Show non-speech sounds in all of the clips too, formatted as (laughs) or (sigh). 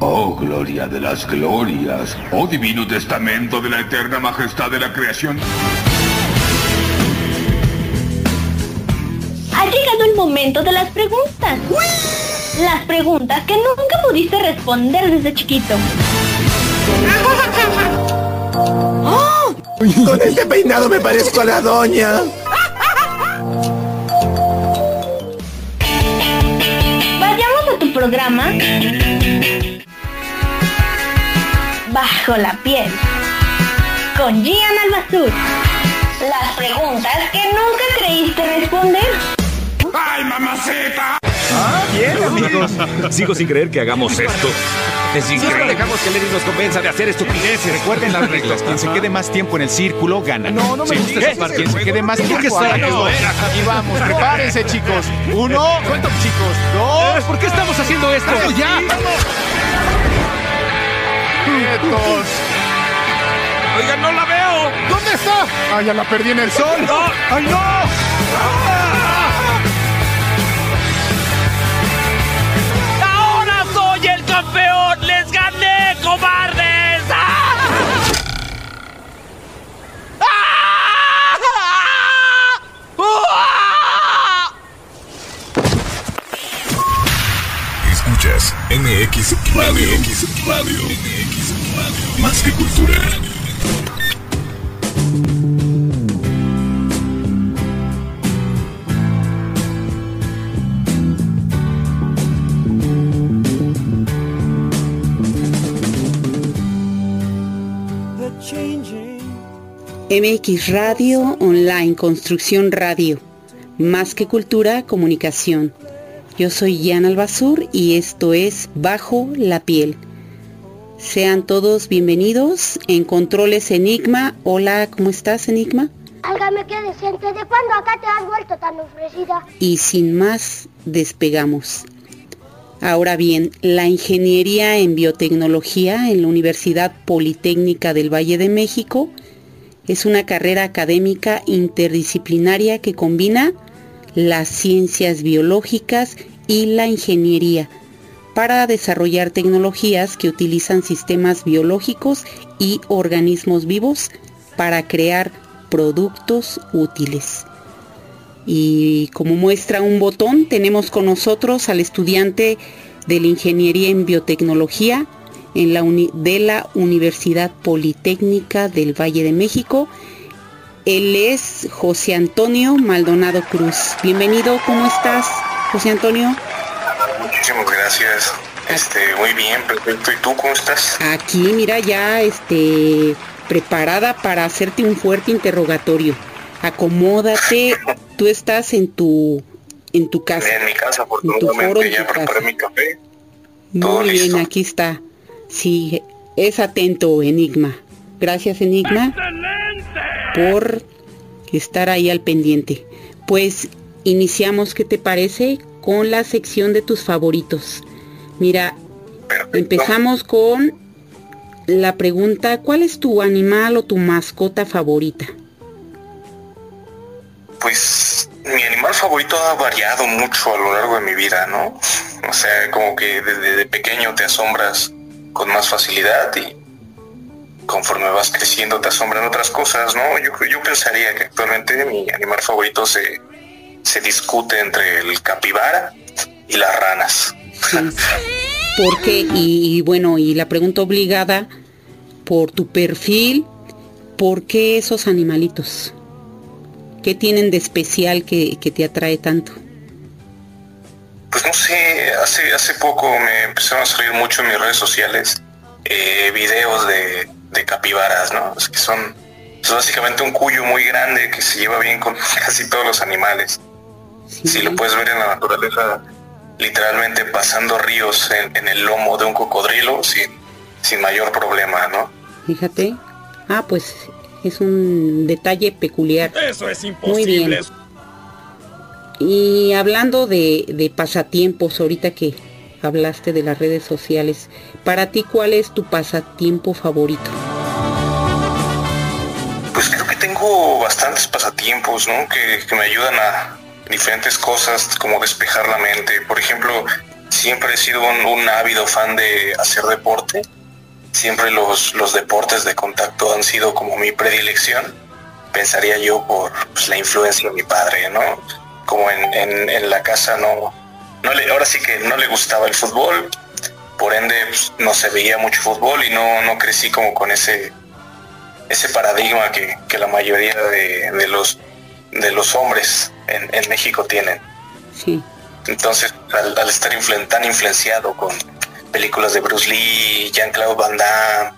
Oh, gloria de las glorias. Oh, divino testamento de la eterna majestad de la creación. Ha llegado el momento de las preguntas. Las preguntas que nunca pudiste responder desde chiquito. (laughs) Con este peinado me parezco a la doña. Vayamos a tu programa Bajo la piel con Gian Albazur. Las preguntas que nunca creíste responder. ¡Ay, mamacita! Ah, bien, amigos. Sigo sin creer que hagamos esto. Es Siempre increíble. dejamos que Lenny nos convenza de hacer estupideces. Recuerden las reglas. Quien se quede más tiempo en el círculo gana. No, no me Sí. gusta esa parte. Quien se quede más ¿Por qué tiempo está esto. Y vamos, prepárense, chicos. Uno, cuento, chicos. Dos, ¿Por qué estamos haciendo esto? ya. Quietos. Oigan, no la veo. ¿Dónde está? Ah, ya la perdí en el sol. ¡Ay, no! Ahora soy el campeón. Les gané, cobardes. ¡Ah! ¡Ah! ¡Ah! Escuchas MX Radio. MX Radio. MX Radio. Más que cultura. MX Radio Online, Construcción Radio, más que cultura, comunicación. Yo soy Jan Albazur y esto es Bajo la Piel. Sean todos bienvenidos en Controles Enigma. Hola, ¿cómo estás Enigma? Álgame qué decente, ¿de cuándo acá te has vuelto tan ofrecida? Y sin más, despegamos. Ahora bien, la ingeniería en biotecnología en la Universidad Politécnica del Valle de México es una carrera académica interdisciplinaria que combina las ciencias biológicas y la ingeniería para desarrollar tecnologías que utilizan sistemas biológicos y organismos vivos para crear productos útiles. Y como muestra un botón, tenemos con nosotros al estudiante de la Ingeniería en Biotecnología en la de la Universidad Politécnica del Valle de México. Él es José Antonio Maldonado Cruz. Bienvenido, ¿cómo estás, José Antonio? Muchísimas gracias. Este, muy bien, perfecto. ¿Y tú cómo estás? Aquí, mira, ya este preparada para hacerte un fuerte interrogatorio. Acomódate, (laughs) tú estás en tu en tu casa. En mi casa, En tu foro, afortunadamente, en ya tu preparé casa. mi café. todo Muy bien, listo. aquí está. Sí, es atento, Enigma. Gracias, Enigma, por estar ahí al pendiente. Pues iniciamos, ¿qué te parece? Con la sección de tus favoritos. Mira, Perfecto. empezamos con la pregunta, ¿cuál es tu animal o tu mascota favorita? Pues mi animal favorito ha variado mucho a lo largo de mi vida, ¿no? O sea, como que desde de pequeño te asombras con más facilidad y conforme vas creciendo te asombran otras cosas, ¿no? Yo, yo pensaría que actualmente mi animal favorito se, se discute entre el capibara y las ranas. (laughs) ¿Por qué? Y, y bueno, y la pregunta obligada, por tu perfil, ¿por qué esos animalitos? ¿Qué tienen de especial que, que te atrae tanto? Pues no sé, hace, hace poco me empezaron a salir mucho en mis redes sociales eh, videos de, de capibaras, ¿no? Es que son es básicamente un cuyo muy grande que se lleva bien con (laughs) casi todos los animales. Sí, Si lo puedes ver en la naturaleza, literalmente pasando ríos en, en el lomo de un cocodrilo sin, sin mayor problema, ¿no? Fíjate. Ah, pues es un detalle peculiar. Eso es Muy bien. Y hablando de, de pasatiempos, ahorita que hablaste de las redes sociales, para ti, ¿cuál es tu pasatiempo favorito? Pues creo que tengo bastantes pasatiempos, ¿no? Que, me ayudan a diferentes cosas, como despejar la mente. Por ejemplo, si siempre he sido un, ávido fan de hacer deporte. Siempre los, los deportes de contacto han sido como mi predilección. Pensaría yo por pues, la influencia de mi padre, ¿no? Como en, en la casa no, no le, ahora sí que no le gustaba el fútbol, por ende pues, no se veía mucho fútbol y no, no crecí como con ese, ese paradigma que, que la mayoría de, de los de los hombres en, en México tienen. Sí. Entonces, al, al estar influen- tan influenciado con películas de Bruce Lee, Jean-Claude Van Damme,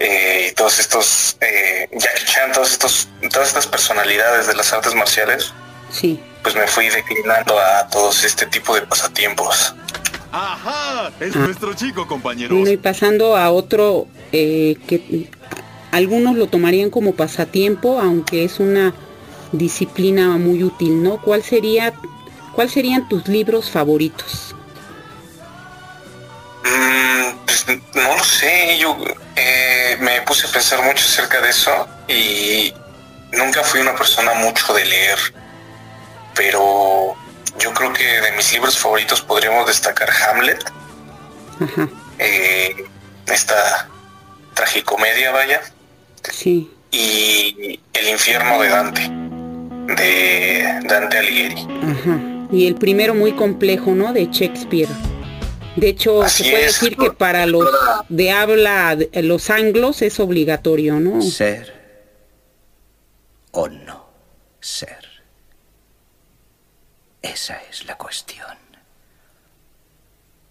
eh, y todos estos, eh, Jackie Chan, todos estos, todas estas personalidades de las artes marciales, Sí. Pues me fui declinando a todos este tipo de pasatiempos. Ajá, es Ah. nuestro chico, compañeros. Bueno, y pasando a otro eh, que algunos lo tomarían como pasatiempo, aunque es una disciplina muy útil, ¿no? ¿Cuál sería, cuál serían tus libros favoritos? Mm, pues no lo sé, yo eh, me puse a pensar mucho acerca de eso y nunca fui una persona mucho de leer, pero yo creo que de mis libros favoritos podríamos destacar Hamlet, eh, esta tragicomedia, vaya, sí. y El infierno de Dante, de Dante Alighieri. Ajá. Y el primero muy complejo, ¿no? De Shakespeare. De hecho, Así se puede es. decir que para los de habla, de- los anglos es obligatorio, ¿no? Ser o no ser. Esa es la cuestión.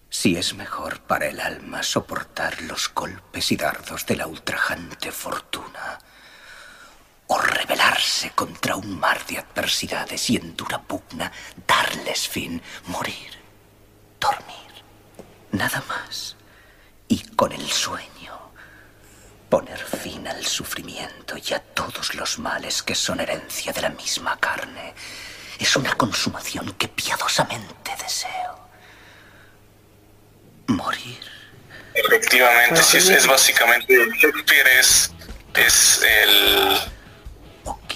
Si es mejor para el alma soportar los golpes y dardos de la ultrajante fortuna, o rebelarse contra un mar de adversidades y en dura pugna darles fin, morir, dormir, nada más, y con el sueño poner fin al sufrimiento y a todos los males que son herencia de la misma carne. Es una consumación que piadosamente deseo. Morir. Efectivamente, sí, es, es básicamente, Shakespeare es, es el,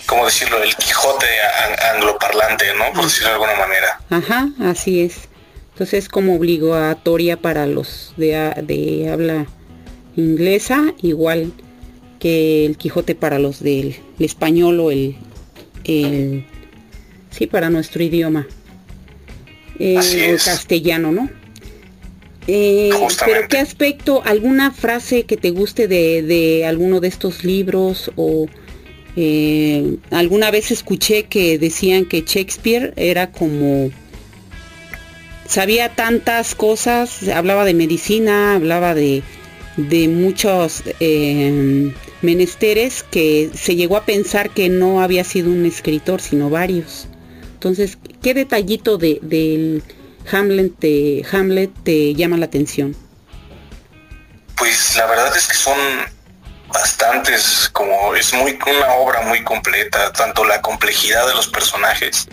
¿cómo decirlo? El Quijote an- angloparlante, ¿no? Por decirlo de alguna manera. Ajá, así es. Entonces es como obligatoria para los de, de habla inglesa, igual que el Quijote para los del el español o el, el sí para nuestro idioma Eh, o castellano, ¿no? Eh, pero qué aspecto, alguna frase que te guste de, de alguno de estos libros o eh, alguna vez escuché que decían que Shakespeare era como sabía tantas cosas, hablaba de medicina, hablaba de, de muchos eh, menesteres que se llegó a pensar que no había sido un escritor, sino varios. Entonces, ¿qué detallito de, del Hamlet te, Hamlet te llama la atención? Pues la verdad es que son bastantes, como es muy una obra muy completa, tanto la complejidad de los personajes,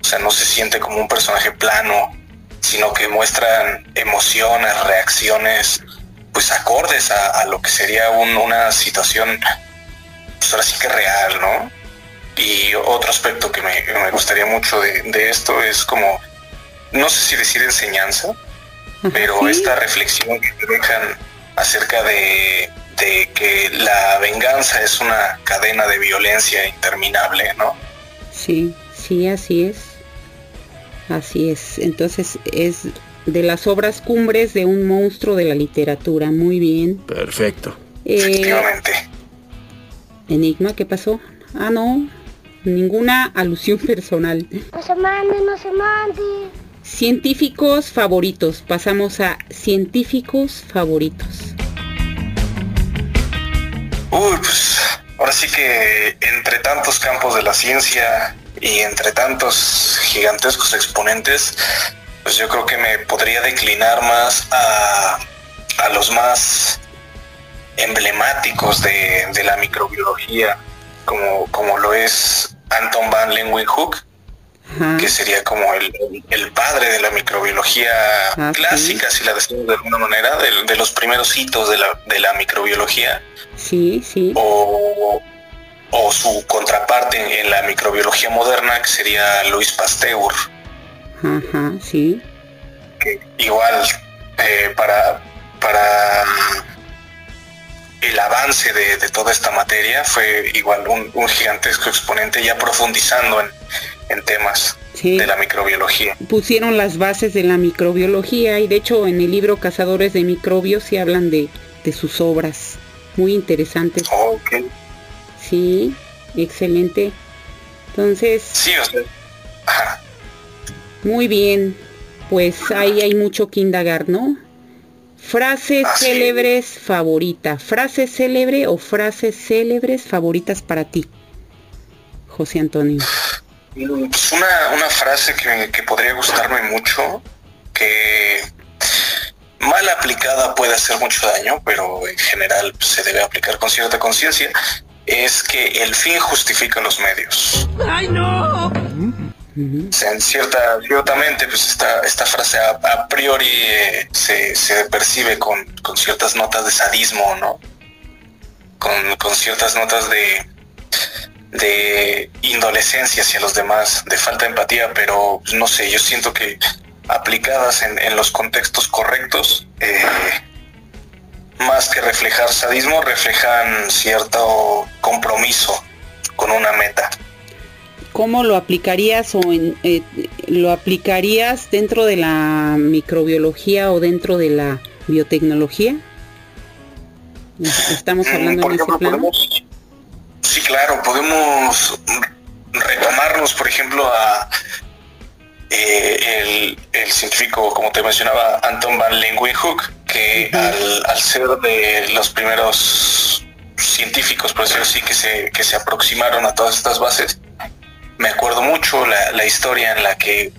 o sea, no se siente como un personaje plano, sino que muestran emociones, reacciones, pues acordes a, lo que sería un- una situación, pues ahora sí que real, ¿no? Y otro aspecto que me, gustaría mucho de, de esto es como, no sé si decir enseñanza, pero esta reflexión que te dejan acerca de, de que la venganza es una cadena de violencia interminable, ¿no? Sí, sí, así es. Así es. Entonces es de las obras cumbres de un monstruo de la literatura. Muy bien. Perfecto. Eh, Efectivamente. Enigma, ¿qué pasó? Ah, no. Ninguna alusión (laughs) personal. No se mande, no se mande. Científicos favoritos. Pasamos a científicos favoritos. Uy, pues ahora sí que entre tantos campos de la ciencia y entre tantos gigantescos exponentes, pues yo creo que me podría declinar más a, a los más emblemáticos de, de la microbiología, como, como lo es Anton van Leeuwenhoek, que sería como el, el padre de la microbiología Ah, sí. clásica, si la decimos de alguna manera, de, de los primeros hitos de la, de la microbiología Sí, sí. o, o su contraparte en, en la microbiología moderna, que sería Luis Pasteur. Ajá, sí. que igual eh, para, para el avance de, de toda esta materia fue igual un, un gigantesco exponente ya profundizando en, en temas Sí. de la microbiología. pusieron las bases de la microbiología y de hecho en el libro Cazadores de Microbios se hablan de, de sus obras. Muy interesantes. Ok. Sí, excelente. Entonces, Sí, o sea, ajá. muy bien. Pues ahí hay mucho que indagar, ¿no? Frases Así es. célebres favorita. ¿Frase célebre o frases célebres favoritas para ti? José Antonio. Pues una, una frase que, que podría gustarme mucho, que mal aplicada puede hacer mucho daño, pero en general se debe aplicar con cierta conciencia, es que el fin justifica los medios. ¡Ay, no! En cierta, ciertamente, pues esta, esta frase a, a priori eh, se, se percibe con, con ciertas notas de sadismo, ¿no? Con, con ciertas notas de, de indolescencia hacia los demás, de falta de empatía, pero pues, no sé, yo siento que aplicadas en, en los contextos correctos, eh, más que reflejar sadismo, reflejan cierto compromiso con una meta. ¿Cómo lo aplicarías o en- eh, lo aplicarías dentro de la microbiología o dentro de la biotecnología? Estamos Mm, hablando por ese ejemplo, plano. podemos- sí, claro, podemos retomarnos, por ejemplo, a eh, el, el científico, como te mencionaba, Anton van Leeuwenhoek, que al, al ser de los primeros científicos, por decirlo así, que se, que se aproximaron a todas estas bases, me acuerdo mucho la, la historia en la que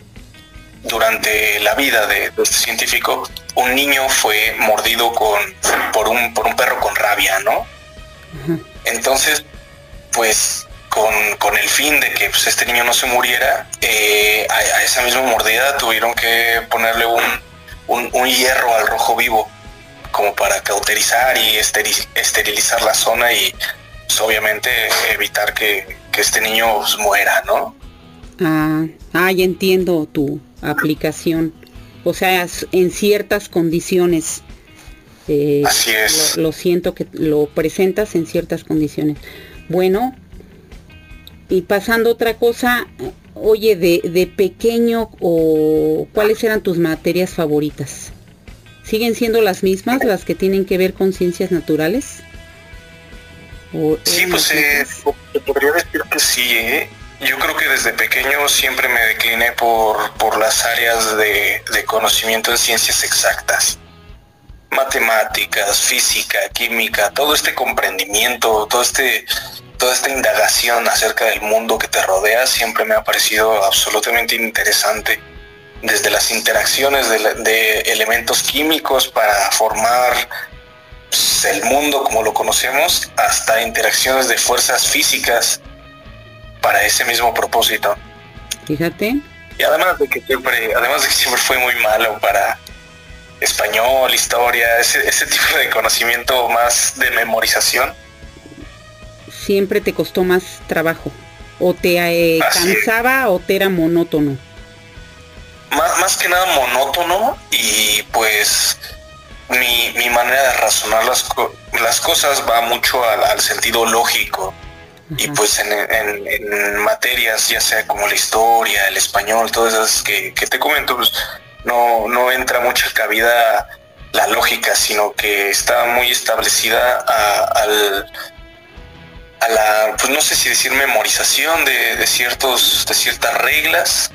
durante la vida de, de este científico, un niño fue mordido con, por, un, por un perro con rabia, ¿no? Entonces, pues con, con el fin de que pues, este niño no se muriera, eh, a, a esa misma mordida tuvieron que ponerle un, un, un hierro al rojo vivo, como para cauterizar y esteri- esterilizar la zona y pues, obviamente evitar que, que este niño pues, muera, ¿no? Ah, ah, ya entiendo tu aplicación. O sea, en ciertas condiciones. Eh, Así es. Lo, lo siento que lo presentas en ciertas condiciones. Bueno, y pasando a otra cosa, oye, de, de pequeño o cuáles eran tus materias favoritas? ¿Siguen siendo las mismas, las que tienen que ver con ciencias naturales? ¿O Sí, pues eh, te podría decir que sí. ¿eh? Yo creo que desde pequeño siempre me decliné por, por las áreas de, de conocimiento en ciencias exactas. Matemáticas, física, química, todo este comprendimiento, todo este, toda esta indagación acerca del mundo que te rodea siempre me ha parecido absolutamente interesante. Desde las interacciones de elementos químicos para formar pues, el mundo como lo conocemos hasta interacciones de fuerzas físicas para ese mismo propósito. Fíjate. Y además de que siempre, además de que siempre fue muy malo para español, historia, ese, ese tipo de conocimiento más de memorización. siempre te costó más trabajo o te eh, cansaba o te era monótono Más, más que nada monótono y pues mi, mi manera de razonar las, las cosas va mucho al, al sentido lógico. Y pues en, en- en materias, ya sea como la historia, el español, todas esas que, que te comento, pues no, no entra mucha cabida la lógica, sino que está muy establecida a, al, a la, pues no sé si decir memorización de, de ciertos, de ciertas reglas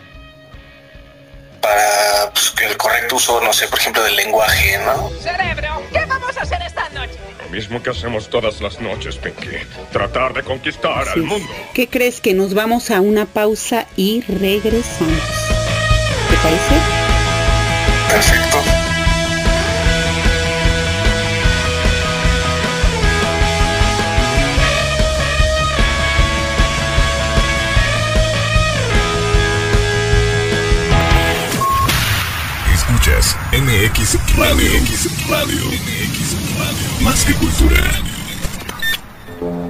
para pues, que el correcto uso, no sé, por ejemplo, del lenguaje, ¿no? Cerebro, ¿qué vamos a hacer esta noche? Lo mismo que hacemos todas las noches, Pinky. Tratar de conquistar Sí. al mundo. ¿Qué crees que nos vamos a una pausa y regresamos? ¿Te parece? Perfecto. MX Radio. MX Radio. MX Radio. Más que cultura.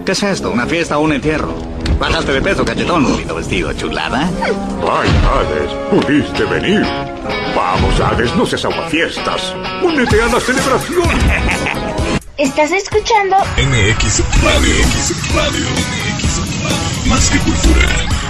¿Qué es esto? ¿Una fiesta o un entierro? Bajaste de peso, cachetón. Lindo vestido, chulada. Ay, Hades, pudiste venir. Vamos, Hades, no seas aguafiestas. Únete a la celebración. ¿Estás escuchando? MX Radio. MX Radio. MX Radio. Más que cultura.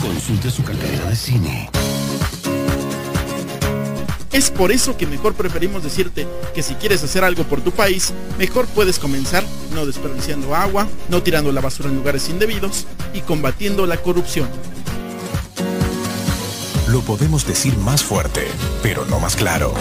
Consulte su cartera de cine. Es por eso que mejor preferimos decirte que si quieres hacer algo por tu país, mejor puedes comenzar no desperdiciando agua, no tirando la basura en lugares indebidos y combatiendo la corrupción. Lo podemos decir más fuerte, pero no más claro.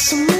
some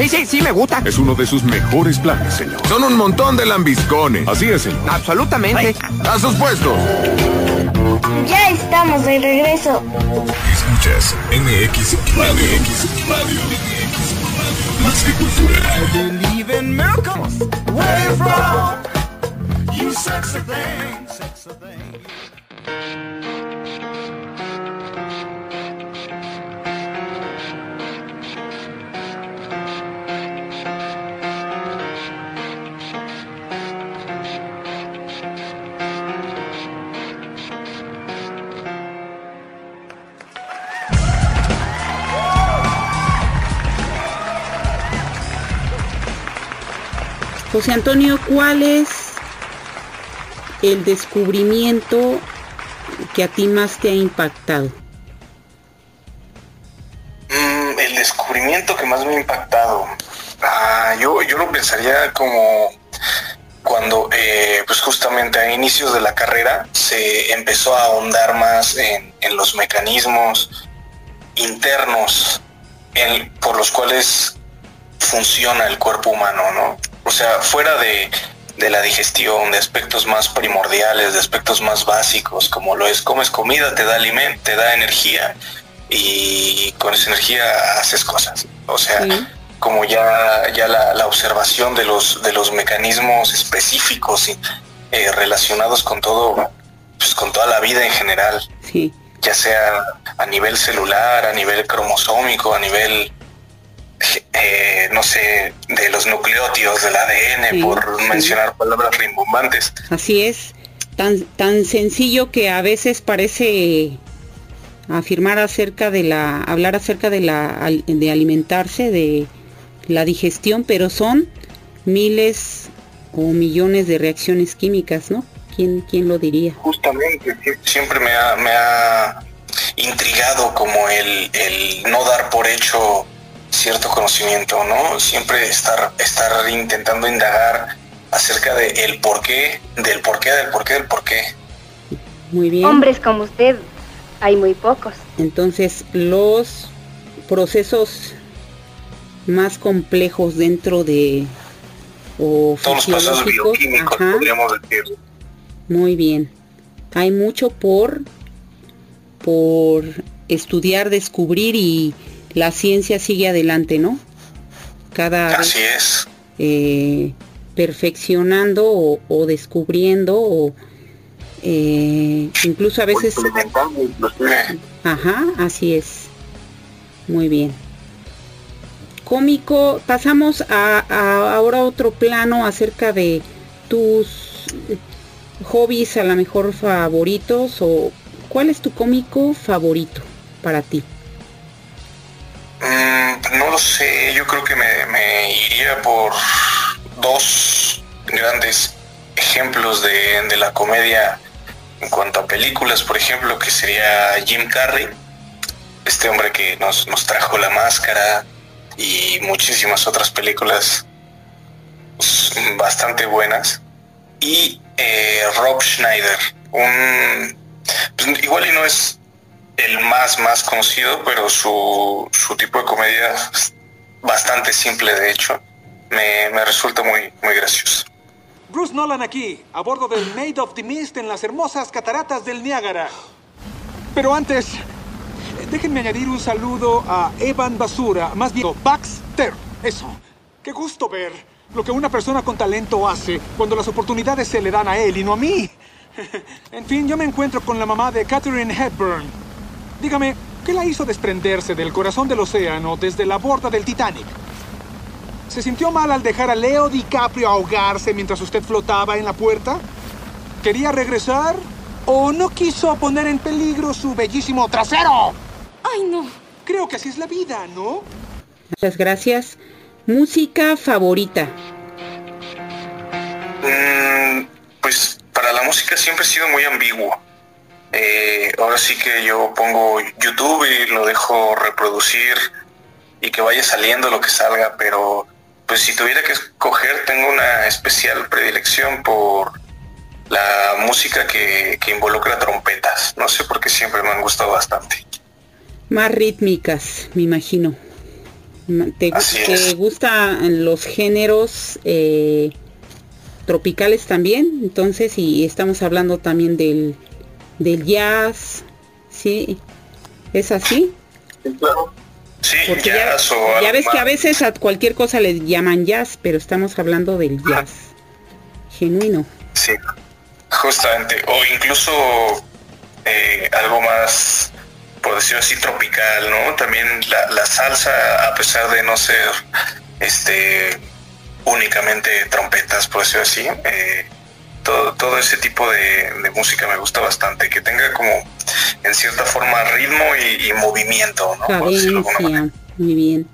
Sí, sí, sí me gusta. Es uno de sus mejores planes, señor. Son un montón de lambiscones. Así es, señor. Absolutamente. A sus puestos. Ya estamos de regreso. Escuchas MX Radio. MX Radio. Más que cultura. Believe in miracles. Where from? You sexy thing, José Antonio, ¿cuál es el descubrimiento que a ti más te ha impactado? Mm, el descubrimiento que más me ha impactado. Ah, yo, yo lo pensaría como cuando, eh, pues justamente a inicios de la carrera se empezó a ahondar más en, los mecanismos internos por los cuales funciona el cuerpo humano, ¿no? O sea, fuera de, de la digestión, de aspectos más primordiales, de aspectos más básicos, como lo es, comes comida, te da alimento, te da energía y con esa energía haces cosas. O sea, como ya, ya la, la observación de los, de los mecanismos específicos y, eh, relacionados con todo, pues con toda la vida en general, Sí. ya sea a nivel celular, a nivel cromosómico, a nivel, eh, no sé, de los nucleótidos del ADN, Sí, por sí. mencionar palabras rimbombantes. Así es, tan, tan sencillo que a veces parece afirmar acerca de la, hablar acerca de la, de alimentarse, de la digestión, pero son miles o millones de reacciones químicas, ¿no? ¿Quién, quién lo diría? Justamente, sie- siempre me ha, me ha intrigado como el, el no dar por hecho cierto conocimiento, ¿no? Siempre estar, estar intentando indagar acerca de el porqué, del porqué, del porqué, del porqué. Muy bien. Hombres como usted, hay muy pocos. Entonces, los procesos más complejos dentro de o Todos los procesos fisiológicos, bioquímicos, ajá, podríamos decir. muy bien. Hay mucho por por estudiar, descubrir y la ciencia sigue adelante, ¿no? Cada Así vez es. eh, perfeccionando o, o descubriendo o eh, incluso a veces. Ajá, así es. Muy bien. Cómico, pasamos a, a ahora a otro plano acerca de tus hobbies a lo mejor favoritos o cuál es tu cómico favorito para ti. Mm, no lo sé, yo creo que me, iría por dos grandes ejemplos de, de la comedia en cuanto a películas, por ejemplo, que sería Jim Carrey, este hombre que nos, nos trajo La Máscara y muchísimas otras películas pues, bastante buenas. Y eh, Rob Schneider, un pues, igual y no es el más más conocido, pero su, su tipo de comedia es bastante simple de hecho. Me, me resulta muy, muy gracioso. Bruce Nolan aquí, a bordo del Maid of the Mist en las hermosas cataratas del Niágara. Pero antes, déjenme añadir un saludo a Evan Basura, más bien Baxter. Eso. Qué gusto ver lo que una persona con talento hace cuando las oportunidades se le dan a él y no a mí. (laughs) En fin, yo me encuentro con la mamá de Catherine Hepburn. Dígame, ¿qué la hizo desprenderse del corazón del océano desde la borda del Titanic? ¿Se sintió mal al dejar a Leo DiCaprio ahogarse mientras usted flotaba en la puerta? ¿Quería regresar? ¿O no quiso poner en peligro su bellísimo trasero? ¡Ay, no! Creo que así es la vida, ¿no? Muchas gracias. Música favorita. Mm, pues para la música siempre he sido muy ambiguo. Eh, ahora sí que yo pongo YouTube y lo dejo reproducir y que vaya saliendo lo que salga, pero pues si tuviera que escoger tengo una especial predilección por la música que, que involucra trompetas. No sé por qué siempre me han gustado bastante. Más rítmicas, me imagino. Ma- ¿Te, te gustan los géneros eh, tropicales también? Entonces, y estamos hablando también del, del jazz, ¿sí? ¿Es así? Sí, Porque ya, jazz o ya ves que a veces a cualquier cosa le llaman jazz, pero estamos hablando del jazz genuino. Sí, justamente. O incluso eh, algo más, por decirlo así, tropical, ¿no? También la, la salsa, a pesar de no ser este únicamente trompetas, por decirlo así, eh, todo, todo ese tipo de, de música me gusta bastante, que tenga como en cierta forma ritmo y, y movimiento, ¿no? Cadencia, muy bien.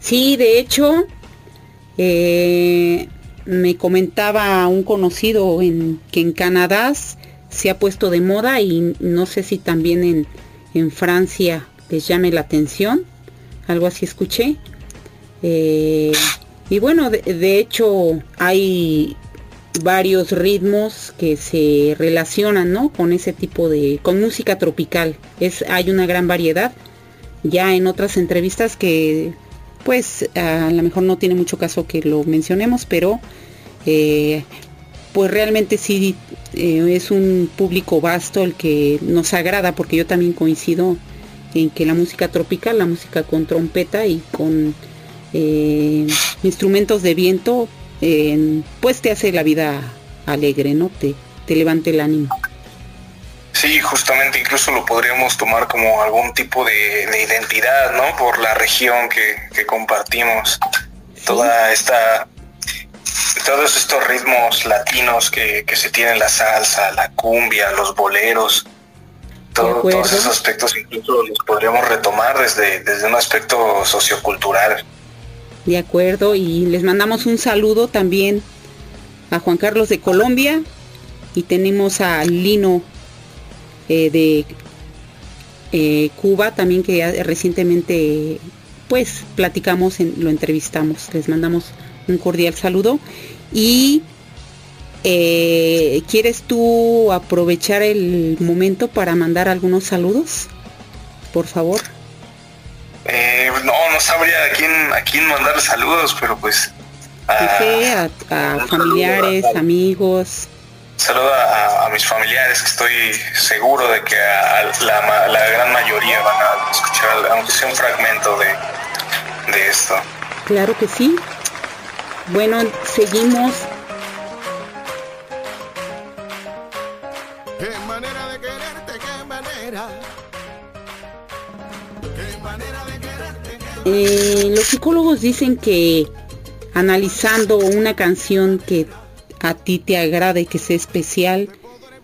Sí, de hecho, eh, me comentaba un conocido en, que en Canadá se ha puesto de moda y no sé si también en, en Francia les llame la atención, algo así escuché. Eh, y bueno, de, de hecho hay varios ritmos que se relacionan ¿no? con ese tipo de con música tropical es hay una gran variedad ya en otras entrevistas que pues a lo mejor no tiene mucho caso que lo mencionemos pero eh, pues realmente sí eh, es un público vasto el que nos agrada porque yo también coincido en que la música tropical la música con trompeta y con eh, instrumentos de viento eh, pues te hace la vida alegre, ¿no? Te, te levanta el ánimo. Sí, justamente incluso lo podríamos tomar como algún tipo de, de identidad, ¿no? Por la región que, que compartimos. Toda esta, todos estos ritmos latinos que, que se tienen, la salsa, la cumbia, los boleros, todo- todos esos aspectos incluso los podríamos retomar desde, desde un aspecto sociocultural. De acuerdo, y les mandamos un saludo también a Juan Carlos de Colombia y tenemos a Lino eh, de eh, Cuba también que recientemente pues platicamos, en- lo entrevistamos, les mandamos un cordial saludo y eh, ¿quieres tú aprovechar el momento para mandar algunos saludos? Por favor. No sabría a quién, a quién mandar saludos, pero pues... A- sé, a, a familiares, amigos. Saludo a, a mis familiares que estoy seguro de que a la, la gran mayoría van a escuchar, aunque sea un fragmento de, de esto. Claro que sí. Bueno, seguimos. Eh, los psicólogos dicen que analizando una canción que a ti te agrade, que sea especial,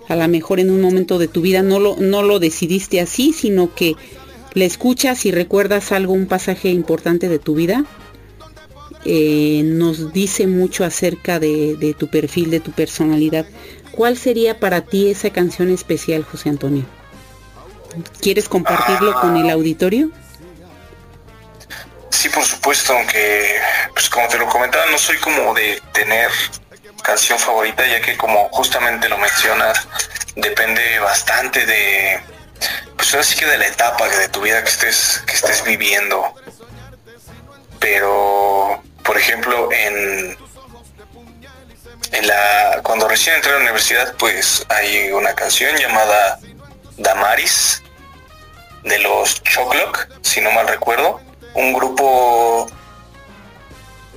a lo mejor en un momento de tu vida no lo, no lo decidiste así, sino que la escuchas y recuerdas algo, un pasaje importante de tu vida, eh, nos dice mucho acerca de, de tu perfil, de tu personalidad. ¿Cuál sería para ti esa canción especial, José Antonio? ¿Quieres compartirlo con el auditorio? Sí, por supuesto, aunque, pues como te lo comentaba, no soy como de tener canción favorita, ya que como justamente lo mencionas, depende bastante de, pues ahora que de la etapa de tu vida que estés, que estés viviendo. Pero, por ejemplo, en, en la, cuando recién entré a la universidad, pues hay una canción llamada Damaris de los Choclock, si no mal recuerdo, un grupo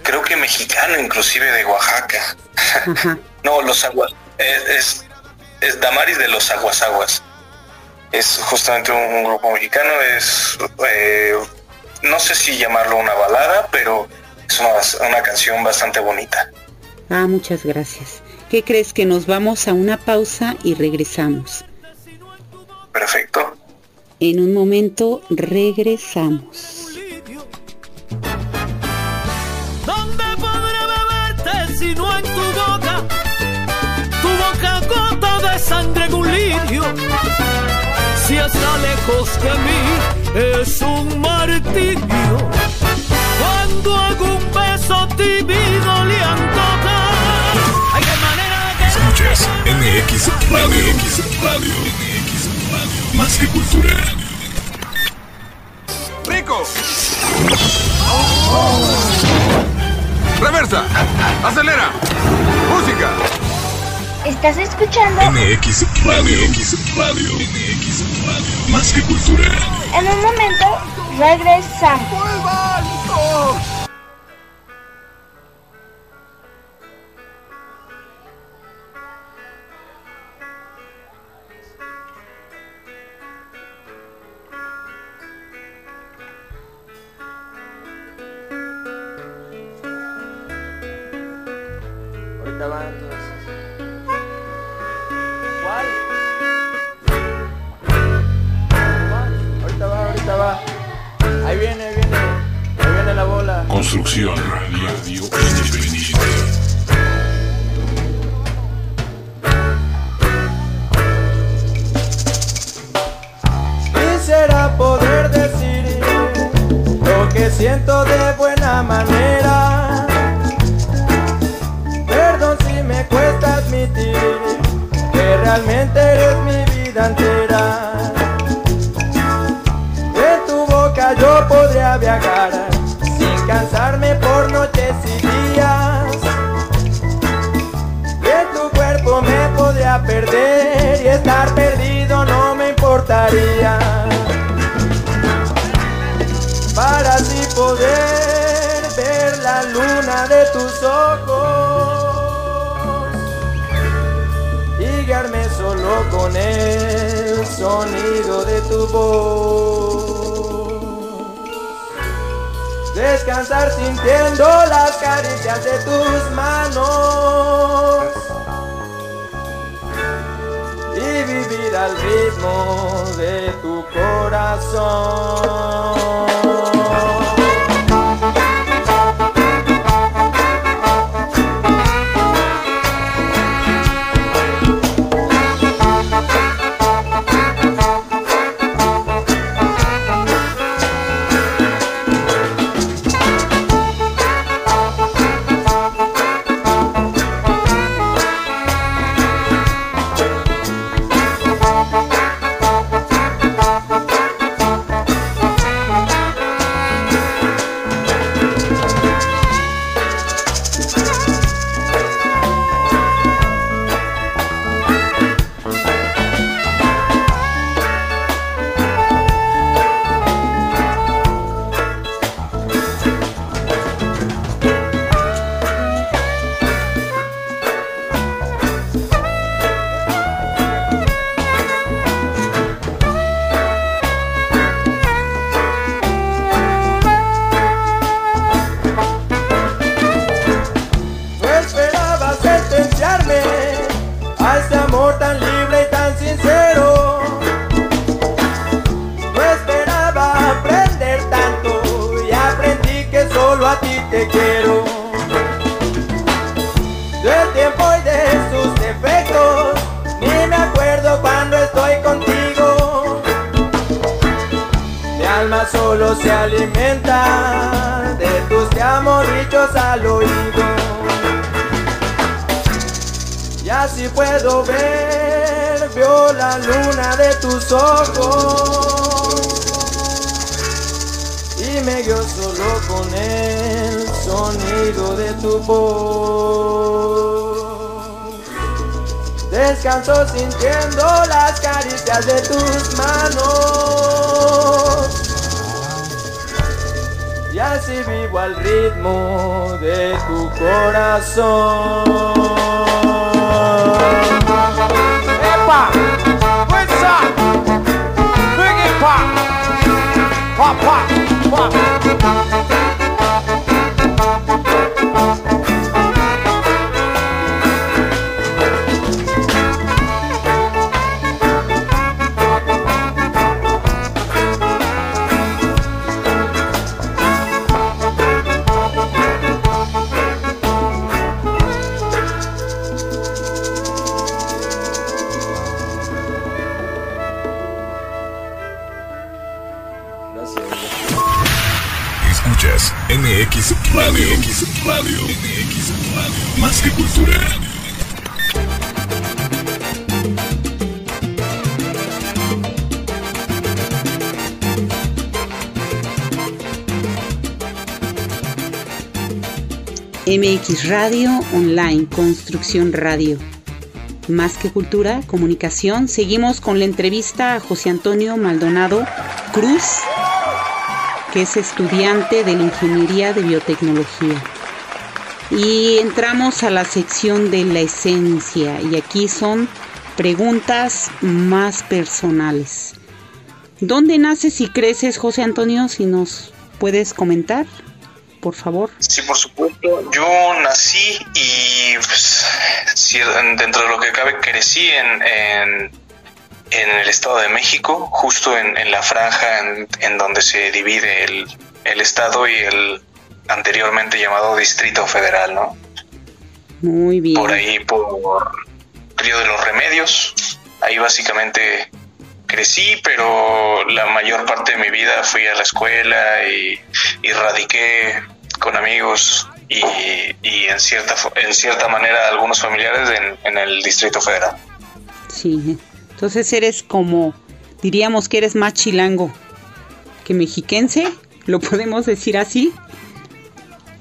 creo que mexicano inclusive de Oaxaca. (laughs) no, los aguas es, es, es Damaris de los Aguas Aguas. Es justamente un, un grupo mexicano, es eh, no sé si llamarlo una balada, pero es una, una canción bastante bonita. Ah, muchas gracias. ¿Qué crees que nos vamos a una pausa y regresamos? Perfecto. En un momento regresamos. asesinó en tu boca, tu boca gota de sangre en un lirio. Si está lejos de mí, es un martirio. Cuando algún beso tímido le antoja, hay de manera que. Escuchas MX Radio, MX Radio, MX Radio, más que cultura. ¡Rico! Oh. ¡Reversa! ¡Acelera! ¡Música! Estás escuchando MX Radio. MX Radio. MX Radio. Más que cultura. En un momento regresamos. ¡Vuelvan! Andaban. ritmo de tu corazón. ¡Epa! ¡Fuerza! ¡Big Radio. MX Radio. MX Radio. Más que cultura. MX Radio Online, Construcción Radio. Más que cultura, comunicación. Seguimos con la entrevista a José Antonio Maldonado Cruz, que es estudiante de la Ingeniería de Biotecnología. Y entramos a la sección de la esencia y aquí son preguntas más personales. ¿Dónde naces y creces, José Antonio? Si nos puedes comentar, por favor. Sí, por supuesto. Yo nací y pues, dentro de lo que cabe crecí en, en el Estado de México, justo en, en la franja en, en donde se divide el, el Estado y el anteriormente llamado Distrito Federal, ¿no? Muy bien. Por ahí, por Río de los Remedios. Ahí básicamente crecí, pero la mayor parte de mi vida fui a la escuela y, y radiqué con amigos y, y en cierta en cierta manera algunos familiares en, en el Distrito Federal. Sí. Entonces eres como, diríamos que eres más chilango que mexiquense, ¿lo podemos decir así?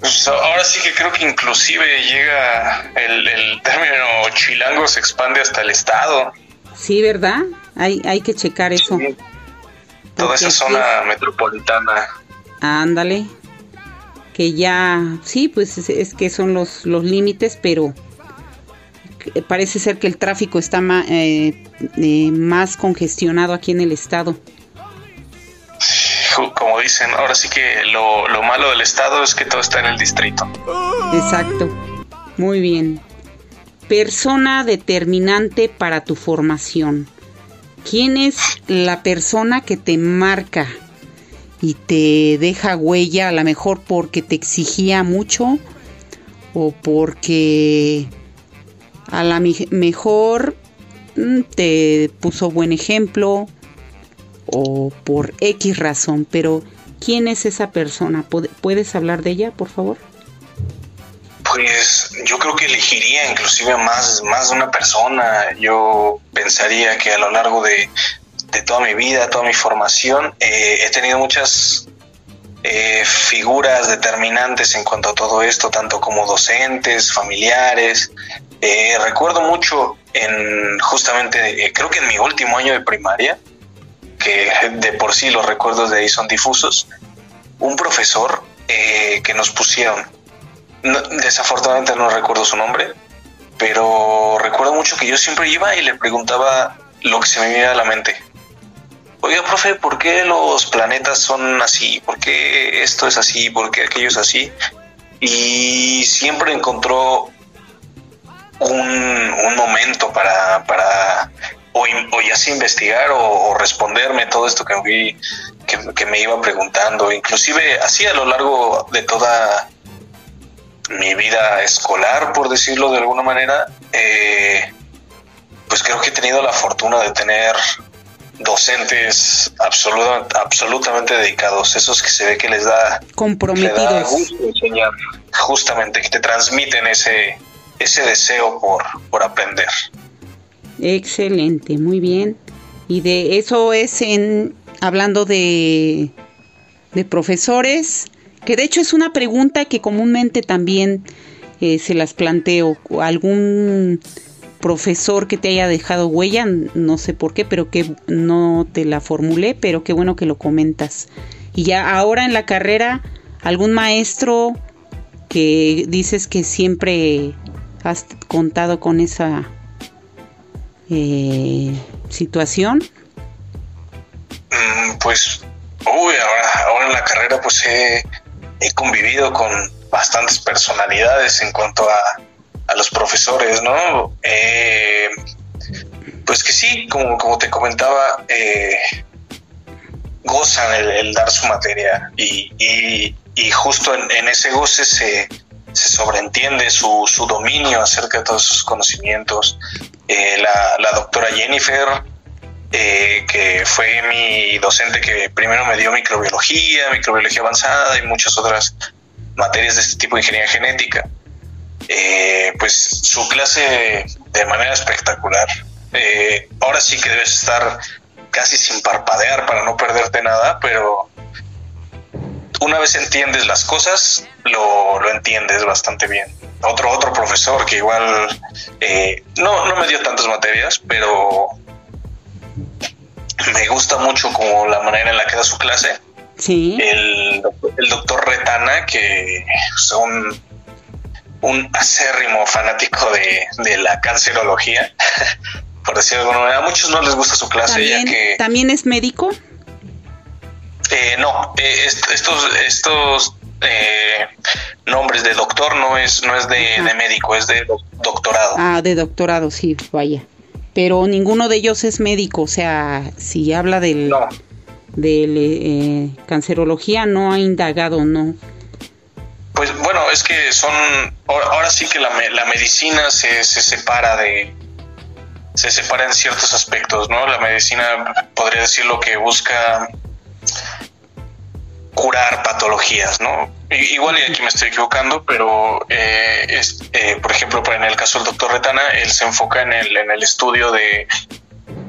Pues ahora sí que creo que inclusive llega el, el término chilango se expande hasta el estado, Sí, ¿verdad? Hay, hay que checar eso. toda esa zona metropolitana. Ándale. Que ya, sí, pues es, es que son los, los límites, pero parece ser que el tráfico está ma- eh, eh, más congestionado aquí en el estado. Como dicen, ahora sí que lo, lo malo del estado es que todo está en el distrito. Exacto. Muy bien. Persona determinante para tu formación. ¿Quién es la persona que te marca y te deja huella, a lo mejor porque te exigía mucho o porque a la mejor mm, te puso buen ejemplo o por X razón, pero ¿quién es esa persona? ¿Pod- ¿Puedes hablar de ella, por favor? Pues yo creo que elegiría inclusive más, más de una persona. Yo pensaría que a lo largo de, de toda mi vida, toda mi formación, eh, he tenido muchas eh, figuras determinantes en cuanto a todo esto, tanto como docentes, familiares. Eh, recuerdo mucho en justamente, eh, creo que en mi último año de primaria, que de por sí los recuerdos de ahí son difusos, un profesor eh, que nos pusieron no- desafortunadamente no recuerdo su nombre, pero recuerdo mucho que yo siempre iba y le preguntaba lo que se me venía a la mente. Oiga, profe, ¿por qué los planetas son así? ¿Por qué esto es así? ¿Por qué aquello es así? Y siempre encontró un, un momento para, para o, ya sea investigar o, o responderme todo esto que, fui- que, que me iba preguntando. Inclusive así a lo largo de toda mi vida escolar, por decirlo de alguna manera, eh, pues creo que he tenido la fortuna de tener docentes absoluta- absolutamente dedicados, esos que se ve que les da, les da Comprometidos. gusto enseñar, justamente, que te transmiten ese, ese deseo por, por aprender. Excelente, muy bien. Y de eso es en hablando de de profesores, que de hecho es una pregunta que comúnmente también eh, se las planteo. Algún profesor que te haya dejado huella, no sé por qué, pero que no te la formulé, pero qué bueno que lo comentas. Y ya ahora en la carrera, algún maestro que dices que siempre has contado con esa eh, situación. Mm, Pues, uy, ahora, en la carrera pues he, he convivido con bastantes personalidades en cuanto a, a los profesores, ¿no? Eh, pues que sí, como, como te comentaba, eh, gozan el, dar su materia y, y- y justo en, en ese goce se, se sobreentiende su, su dominio acerca de todos sus conocimientos. Eh, la, la doctora Jennifer, eh, que fue mi docente que primero me dio microbiología, microbiología avanzada y muchas otras materias de este tipo de ingeniería genética. Eh, pues su clase de manera espectacular. Eh, ahora sí que debes estar casi sin parpadear para no perderte nada, pero una vez entiendes las cosas, lo, lo entiendes bastante bien. Otro, otro profesor que igual eh, no, no me dio tantas materias, pero me gusta mucho como la manera en la que da su clase. Sí. El, el doctor Retana, que es un, un acérrimo fanático de, de la cancerología, (laughs) por decirlo de alguna manera. A muchos no les gusta su clase, ya ¿También, que ¿También es médico? Eh, no, eh, est- estos, estos eh, nombres de doctor no es, no es de, de médico, es de doc- doctorado. Ah, de doctorado, sí, vaya. Pero ninguno de ellos es médico, o sea, si habla del, del eh, cancerología, no ha indagado, no. Pues bueno, es que son, ahora sí que la, la medicina se, se separa de, se separa en ciertos aspectos, ¿no? La medicina podría decir lo que busca curar patologías, ¿no? Igual y aquí me estoy equivocando, pero eh, es, eh, por ejemplo, en el caso del doctor Retana, él se enfoca en el, en el estudio de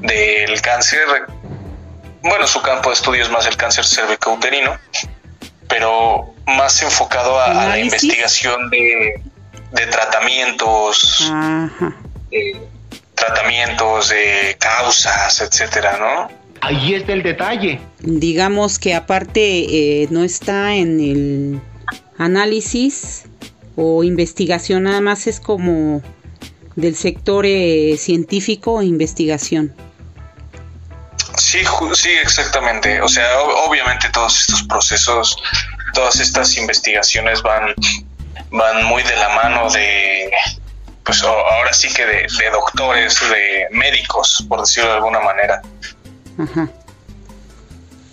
del cáncer. Bueno, su campo de estudio es más el cáncer cervicouterino, pero más enfocado a, a la investigación de, de tratamientos, Ajá. eh, tratamientos, de causas, etcétera, ¿no? Ahí está el detalle. Digamos que aparte eh, no está en el análisis o investigación, nada más es como del sector eh, científico e investigación. Sí, sí, exactamente. O sea, ob- obviamente todos estos procesos, todas estas investigaciones van, van muy de la mano de, pues o- ahora sí que de, de doctores, de médicos, por decirlo de alguna manera. Ajá.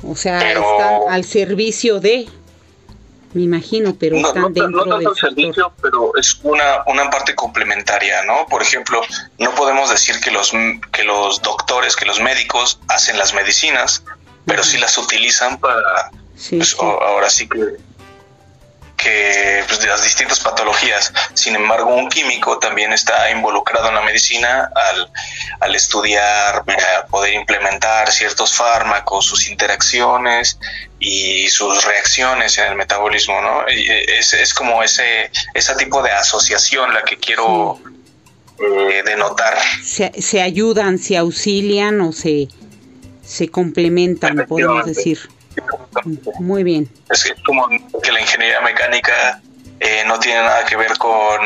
O sea, Pero- están al servicio de, me imagino, pero No, están no, dentro no del el servicio, pero es una, una parte complementaria, ¿no? Por ejemplo, no podemos decir que los, que los doctores, que los médicos hacen las medicinas, pero sí las utilizan para, pues, o- ahora sí que, que pues, de las distintas patologías. Sin embargo, un químico también está involucrado en la medicina al, al estudiar, eh, poder implementar ciertos fármacos, sus interacciones y sus reacciones en el metabolismo, ¿no? Y Es, es como ese, ese tipo de asociación la que quiero eh, denotar. se, se ayudan, se auxilian o se, se complementan, podemos decir. Muy bien. Es que como que la ingeniería mecánica eh, no tiene nada que ver con,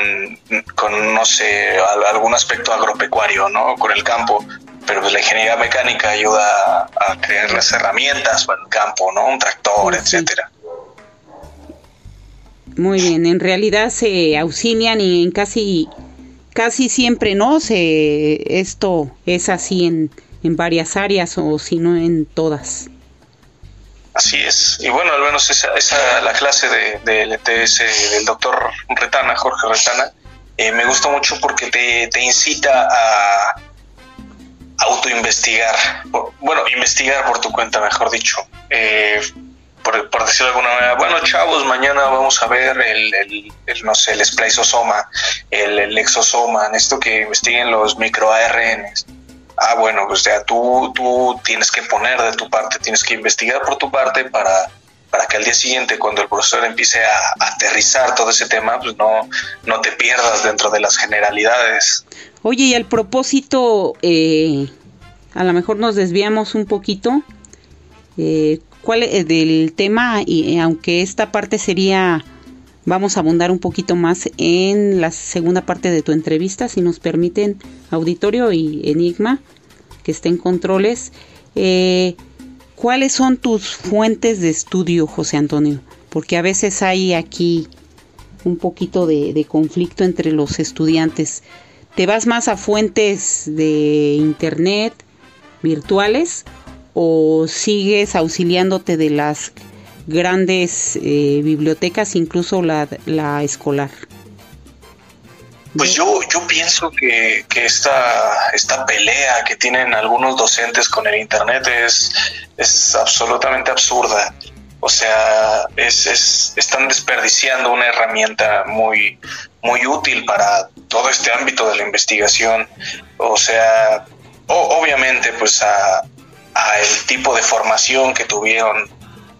con no sé, al- algún aspecto agropecuario, ¿no? Con el campo. Pero pues la ingeniería mecánica ayuda a, crear las herramientas para el campo, ¿no? Un tractor, etcétera. Muy bien, en realidad se auxilian y en casi casi siempre no se esto es así en, en varias áreas o si no en todas. Así es. Y bueno, al menos esa, esa la clase de, del ETS del doctor Retana, Jorge Retana, eh, me gusta mucho porque te, te incita a autoinvestigar. Bueno, investigar por tu cuenta, mejor dicho. Eh, por, por decirlo de alguna manera, bueno, chavos, mañana vamos a ver el, el- el, no sé, el spliceosoma, el, el exosoma, esto que investiguen los microARNs. Ah, bueno, pues ya tú, tú tienes que poner de tu parte, tienes que investigar por tu parte para, para que al día siguiente, cuando el profesor empiece a, aterrizar todo ese tema, pues no, no te pierdas dentro de las generalidades. Oye, y al propósito, eh, a lo mejor nos desviamos un poquito eh, ¿cuál, eh, del tema, y eh, aunque esta parte sería, vamos a abundar un poquito más en la segunda parte de tu entrevista, si nos permiten, auditorio y Enigma, que estén controles. Eh, ¿Cuáles son tus fuentes de estudio, José Antonio? Porque a veces hay aquí un poquito de, de conflicto entre los estudiantes. ¿Te vas más a fuentes de internet virtuales o sigues auxiliándote de las grandes eh, bibliotecas, incluso la, la escolar? Pues yo, yo pienso que, que esta, esta pelea que tienen algunos docentes con el Internet es, es absolutamente absurda. O sea, es, es- están desperdiciando una herramienta muy, muy útil para todo este ámbito de la investigación. O sea, o- obviamente, pues a, a el tipo de formación que tuvieron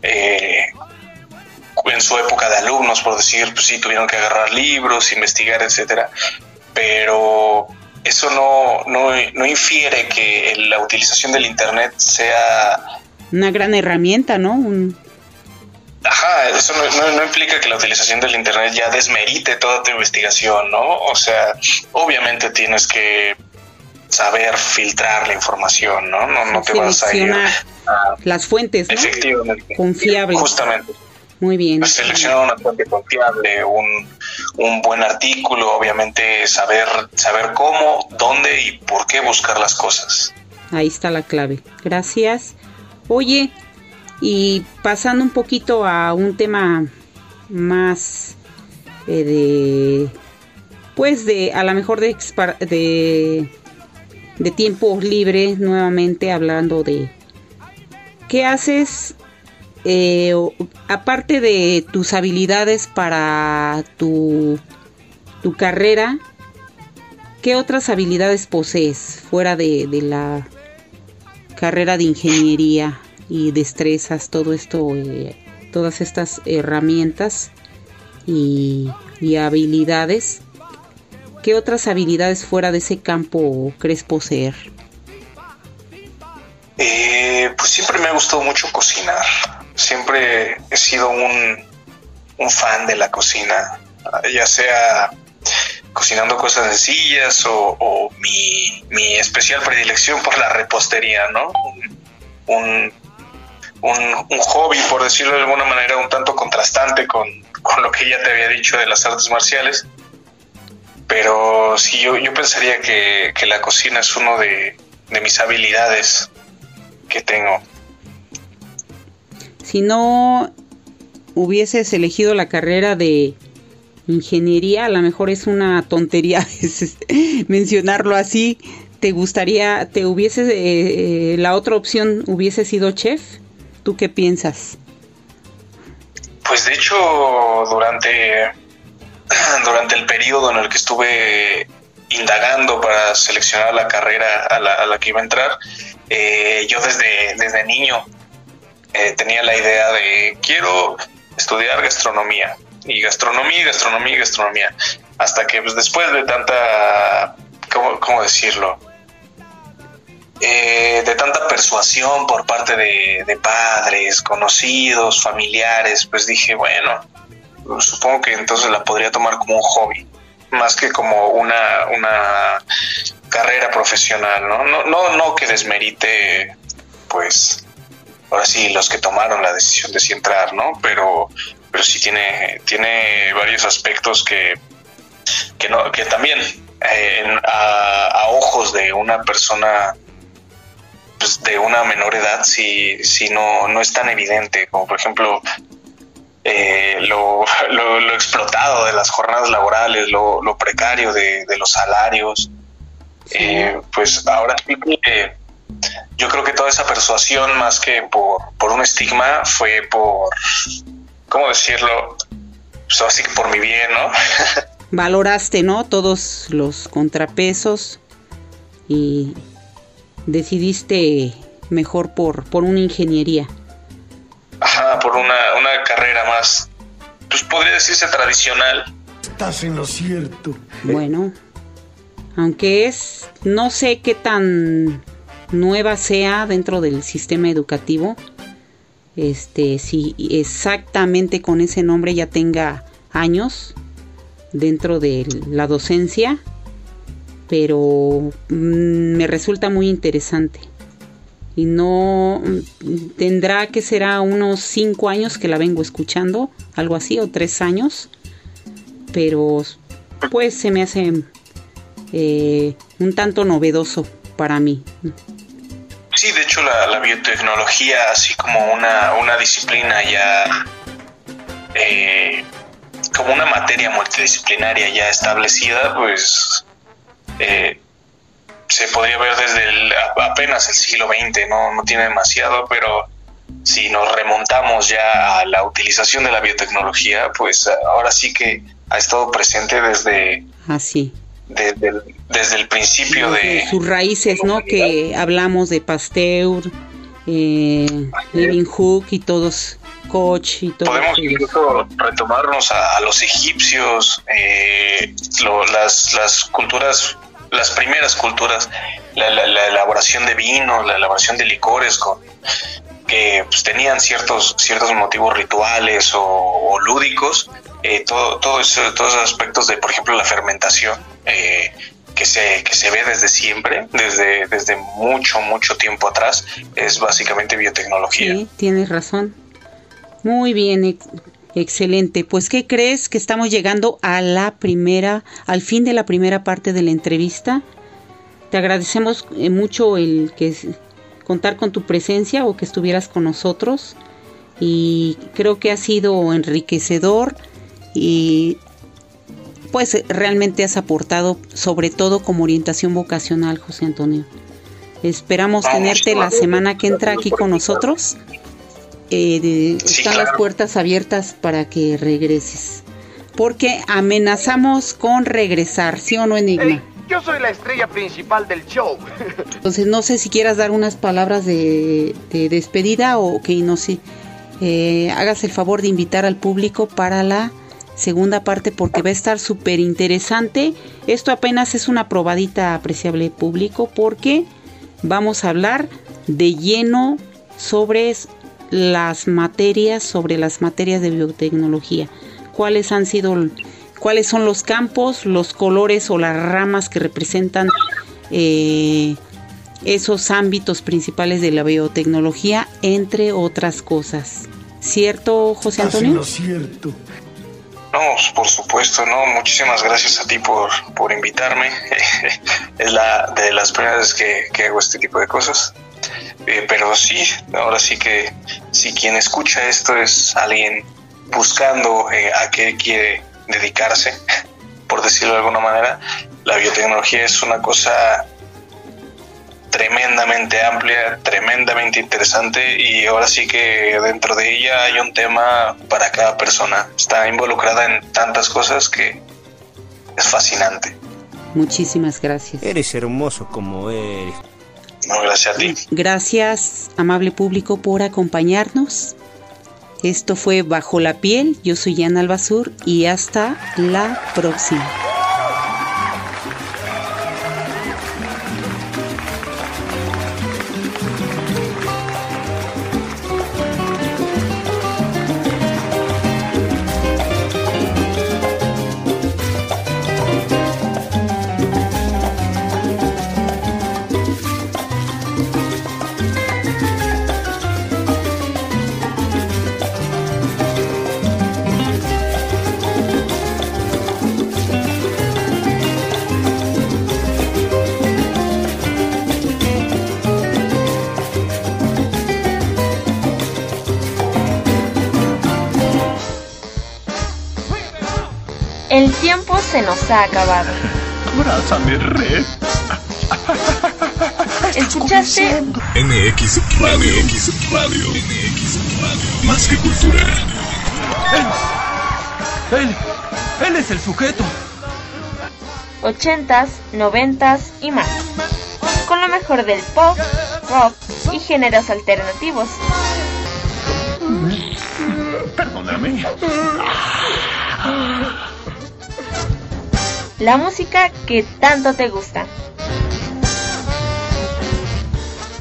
eh, en su época de alumnos, por decir, pues sí, tuvieron que agarrar libros, investigar, etcétera, pero eso no, no, no infiere que la utilización del Internet sea Una gran herramienta, ¿no? Un- Ajá, eso no, no- no implica que la utilización del Internet ya desmerite toda tu investigación, ¿no? O sea, obviamente tienes que saber filtrar la información, ¿no? No, no te vas a ir a... las fuentes, ¿no? Efectivamente. Confiables. Justamente. Muy bien. Seleccionar una fuente confiable, un, un buen artículo, obviamente saber, saber cómo, dónde y por qué buscar las cosas. Ahí está la clave. Gracias. Oye, y pasando un poquito a un tema más eh, de, pues de, a lo mejor de, de, de tiempo libre, nuevamente hablando de, ¿qué haces? Eh, aparte de tus habilidades para tu, tu carrera, ¿qué otras habilidades posees fuera de, de la carrera de ingeniería y destrezas, todo esto, eh, todas estas herramientas y, y habilidades? ¿Qué otras habilidades fuera de ese campo crees poseer? Eh, pues siempre me ha gustado mucho cocinar. Siempre he sido un, fan de la cocina, ya sea cocinando cosas sencillas o, mi, especial predilección por la repostería, ¿no? Un, un, hobby, por decirlo de alguna manera, un tanto contrastante con, con lo que ya te había dicho de las artes marciales. Pero sí, yo, yo pensaría que, que la cocina es uno de, de mis habilidades que tengo. Si no hubieses elegido la carrera de ingeniería, a lo mejor es una tontería (laughs) mencionarlo así. ¿Te gustaría, te hubiese, eh, eh, la otra opción hubiese sido chef? ¿Tú qué piensas? Pues de hecho, durante, (clears throat) durante el periodo en el que estuve indagando para seleccionar la carrera a la, a la que iba a entrar, eh, yo desde, desde niño eh, tenía la idea de quiero estudiar gastronomía y gastronomía, gastronomía, gastronomía, hasta que pues, después de tanta, ¿cómo, cómo decirlo? Eh, de tanta persuasión por parte de, padres, conocidos, familiares, pues dije, bueno, supongo que entonces la podría tomar como un hobby, más que como una, una carrera profesional, ¿no? No, no, no que desmerite, pues, ahora sí, los que tomaron la decisión de sí entrar, ¿no? Pero, pero sí tiene, tiene varios aspectos que, que, no, que también eh, a, a ojos de una persona pues, de una menor edad sí, sí no, no es tan evidente, como por ejemplo eh, lo, lo- lo explotado de las jornadas laborales, lo, lo precario de, de los salarios. Eh, pues ahora sí que yo creo que toda esa persuasión, más que por, por un estigma, fue por, ¿cómo decirlo? Pues ahora sí que por mi bien, ¿no? (laughs) Valoraste, ¿no? Todos los contrapesos y decidiste mejor por, por una ingeniería. Ajá, por una, una carrera más, pues podría decirse tradicional. Estás en lo cierto. Bueno, aunque es, no sé qué tan nueva sea dentro del sistema educativo, este, si exactamente con ese nombre ya tenga años dentro de la docencia, pero mm, me resulta muy interesante. Y no mm, tendrá que será unos cinco años que la vengo escuchando, algo así, o tres años, pero pues se me hace eh, un tanto novedoso para mí. Sí, de hecho la, biotecnología, así como una, una disciplina ya, eh, como una materia multidisciplinaria ya establecida, pues eh, se podría ver desde el- apenas el siglo XX, no, no tiene demasiado, pero si nos remontamos ya a la utilización de la biotecnología, pues ahora sí que ha estado presente desde, Así. Desde, el, desde el principio de... sus raíces, ¿no? Que hablamos de Pasteur, eh, Hook y todos Koch y todo Podemos incluso retomarnos a, a los egipcios, eh, lo- las, las culturas, las primeras culturas, la, la- la elaboración de vino, la elaboración de licores con que pues, tenían ciertos ciertos motivos rituales o, o lúdicos, eh, todo, todo eso, todos esos aspectos de, por ejemplo, la fermentación, eh, que se, que se ve desde siempre, desde, desde mucho, mucho tiempo atrás, es básicamente biotecnología. Sí, tienes razón. Muy bien, ex- excelente. Pues, ¿qué crees? Que estamos llegando a la primera, al fin de la primera parte de la entrevista. Te agradecemos eh, mucho el que contar con tu presencia o que estuvieras con nosotros. Y creo que ha sido enriquecedor y pues eh, realmente has aportado sobre todo como orientación vocacional, José Antonio. Esperamos Vamos, tenerte la semana que entra aquí con nosotros. Eh, de- Sí, están las puertas abiertas para que regreses. Porque amenazamos con regresar, ¿sí o no, Enigma? Yo soy la estrella principal del show. (laughs) Entonces no sé si quieras dar unas palabras de, de despedida o que no sé, eh, hagas el favor de invitar al público para la segunda parte porque va a estar súper interesante. Esto apenas es una probadita apreciable público porque vamos a hablar de lleno sobre las materias, sobre las materias de biotecnología. ¿Cuáles han sido, cuáles son los campos, los colores o las ramas que representan eh, esos ámbitos principales de la biotecnología, entre otras cosas? ¿Cierto, José Antonio? cierto. No, por supuesto, no. Muchísimas gracias a ti por, por invitarme. (laughs) es la de las primeras veces que, que hago este tipo de cosas. Eh, pero sí, ahora sí que si quien escucha esto es alguien buscando eh, a qué quiere dedicarse, por decirlo de alguna manera, la biotecnología es una cosa tremendamente amplia, tremendamente interesante y ahora sí que dentro de ella hay un tema para cada persona. Está involucrada en tantas cosas que es fascinante. Muchísimas gracias. Eres hermoso como eres. No, gracias a ti. Gracias, amable público, por acompañarnos. Esto fue Bajo la Piel. Yo soy Ana Albazur y hasta la próxima. Se nos ha acabado. (laughs) Abrázame, Red. (laughs) ¿Escuchaste? MX Radio. MX Radio. MX Radio. Más que cultura. Él, él es el sujeto. 80s, 90s y más. Con lo mejor del pop, rock y géneros alternativos. La música que tanto te gusta.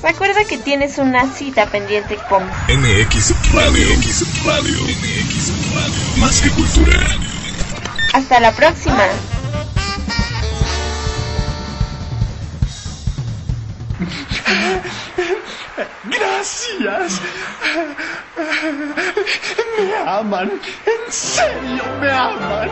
Recuerda que tienes una cita pendiente con MX Radio. MX Radio. MX Radio. Más que cultura. Hasta la próxima. Gracias. me aman, en serio me aman.